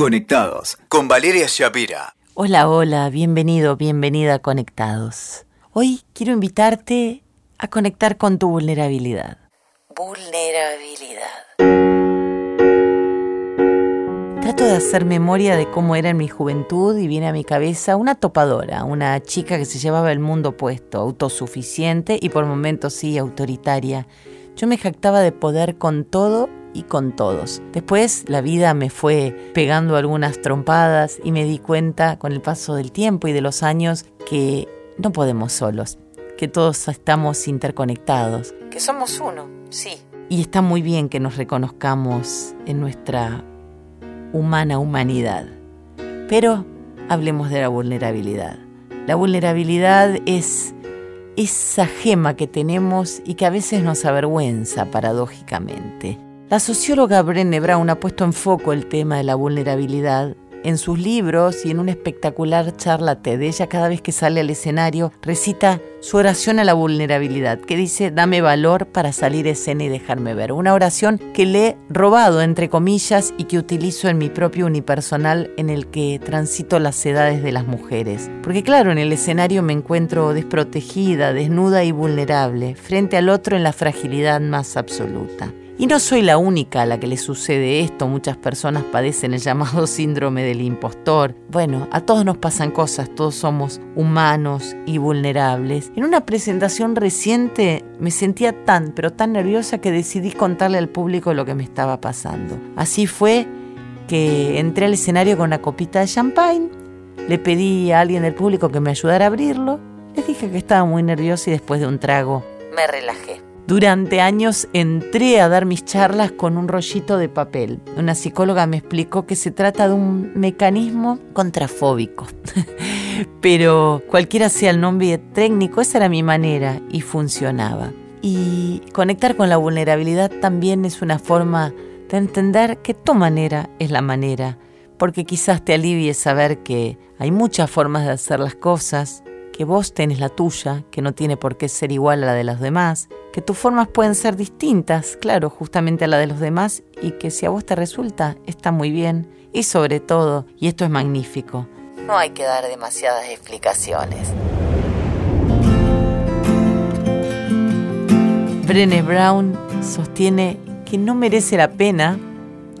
Conectados con Valeria Shapira. Hola, hola, bienvenido, bienvenida a Conectados. Hoy quiero invitarte a conectar con tu vulnerabilidad. Vulnerabilidad. Trato de hacer memoria de cómo era en mi juventud y viene a mi cabeza una topadora, una chica que se llevaba el mundo puesto, autosuficiente y por momentos sí autoritaria. Yo me jactaba de poder con todo y con todos. Después la vida me fue pegando algunas trompadas y me di cuenta con el paso del tiempo y de los años que no podemos solos, que todos estamos interconectados, que somos uno, sí. Y está muy bien que nos reconozcamos en nuestra humana humanidad. Pero hablemos de la vulnerabilidad. La vulnerabilidad es esa gema que tenemos y que a veces nos avergüenza paradójicamente. La socióloga Brené Brown ha puesto en foco el tema de la vulnerabilidad en sus libros y en una espectacular charla TED. Ella cada vez que sale al escenario recita su oración a la vulnerabilidad, que dice, dame valor para salir escena y dejarme ver. Una oración que le he robado, entre comillas, y que utilizo en mi propio unipersonal en el que transito las edades de las mujeres. Porque claro, en el escenario me encuentro desprotegida, desnuda y vulnerable, frente al otro en la fragilidad más absoluta. Y no soy la única a la que le sucede esto, muchas personas padecen el llamado síndrome del impostor. Bueno, a todos nos pasan cosas, todos somos humanos y vulnerables. En una presentación reciente me sentía tan, pero tan nerviosa que decidí contarle al público lo que me estaba pasando. Así fue que entré al escenario con una copita de champagne, le pedí a alguien del público que me ayudara a abrirlo, les dije que estaba muy nerviosa y después de un trago me relajé. Durante años entré a dar mis charlas con un rollito de papel. Una psicóloga me explicó que se trata de un mecanismo contrafóbico. Pero cualquiera sea el nombre técnico, esa era mi manera y funcionaba. Y conectar con la vulnerabilidad también es una forma de entender que tu manera es la manera, porque quizás te alivie saber que hay muchas formas de hacer las cosas, que vos tenés la tuya, que no tiene por qué ser igual a la de los demás, que tus formas pueden ser distintas, claro, justamente a la de los demás, y que si a vos te resulta, está muy bien. Y sobre todo, y esto es magnífico, no hay que dar demasiadas explicaciones. Brené Brown sostiene que no merece la pena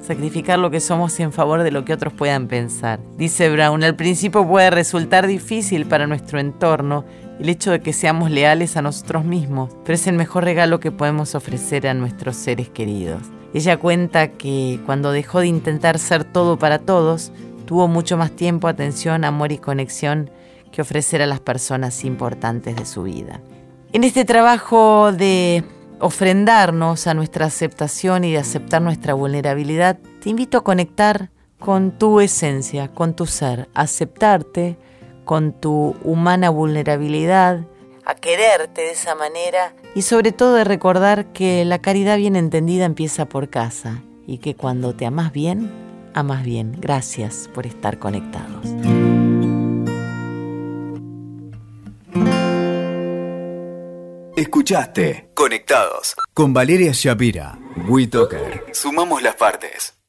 sacrificar lo que somos en favor de lo que otros puedan pensar. Dice Brown, al principio puede resultar difícil para nuestro entorno el hecho de que seamos leales a nosotros mismos, pero es el mejor regalo que podemos ofrecer a nuestros seres queridos. Ella cuenta que cuando dejó de intentar ser todo para todos, tuvo mucho más tiempo, atención, amor y conexión que ofrecer a las personas importantes de su vida. En este trabajo de ofrendarnos a nuestra aceptación y de aceptar nuestra vulnerabilidad, te invito a conectar con tu esencia, con tu ser, aceptarte, con tu humana vulnerabilidad, a quererte de esa manera y sobre todo de recordar que la caridad bien entendida empieza por casa y que cuando te amas bien, amas bien. Gracias por estar conectados. Escuchaste Conectados con Valeria Shapira. WeToker. Sumamos las partes.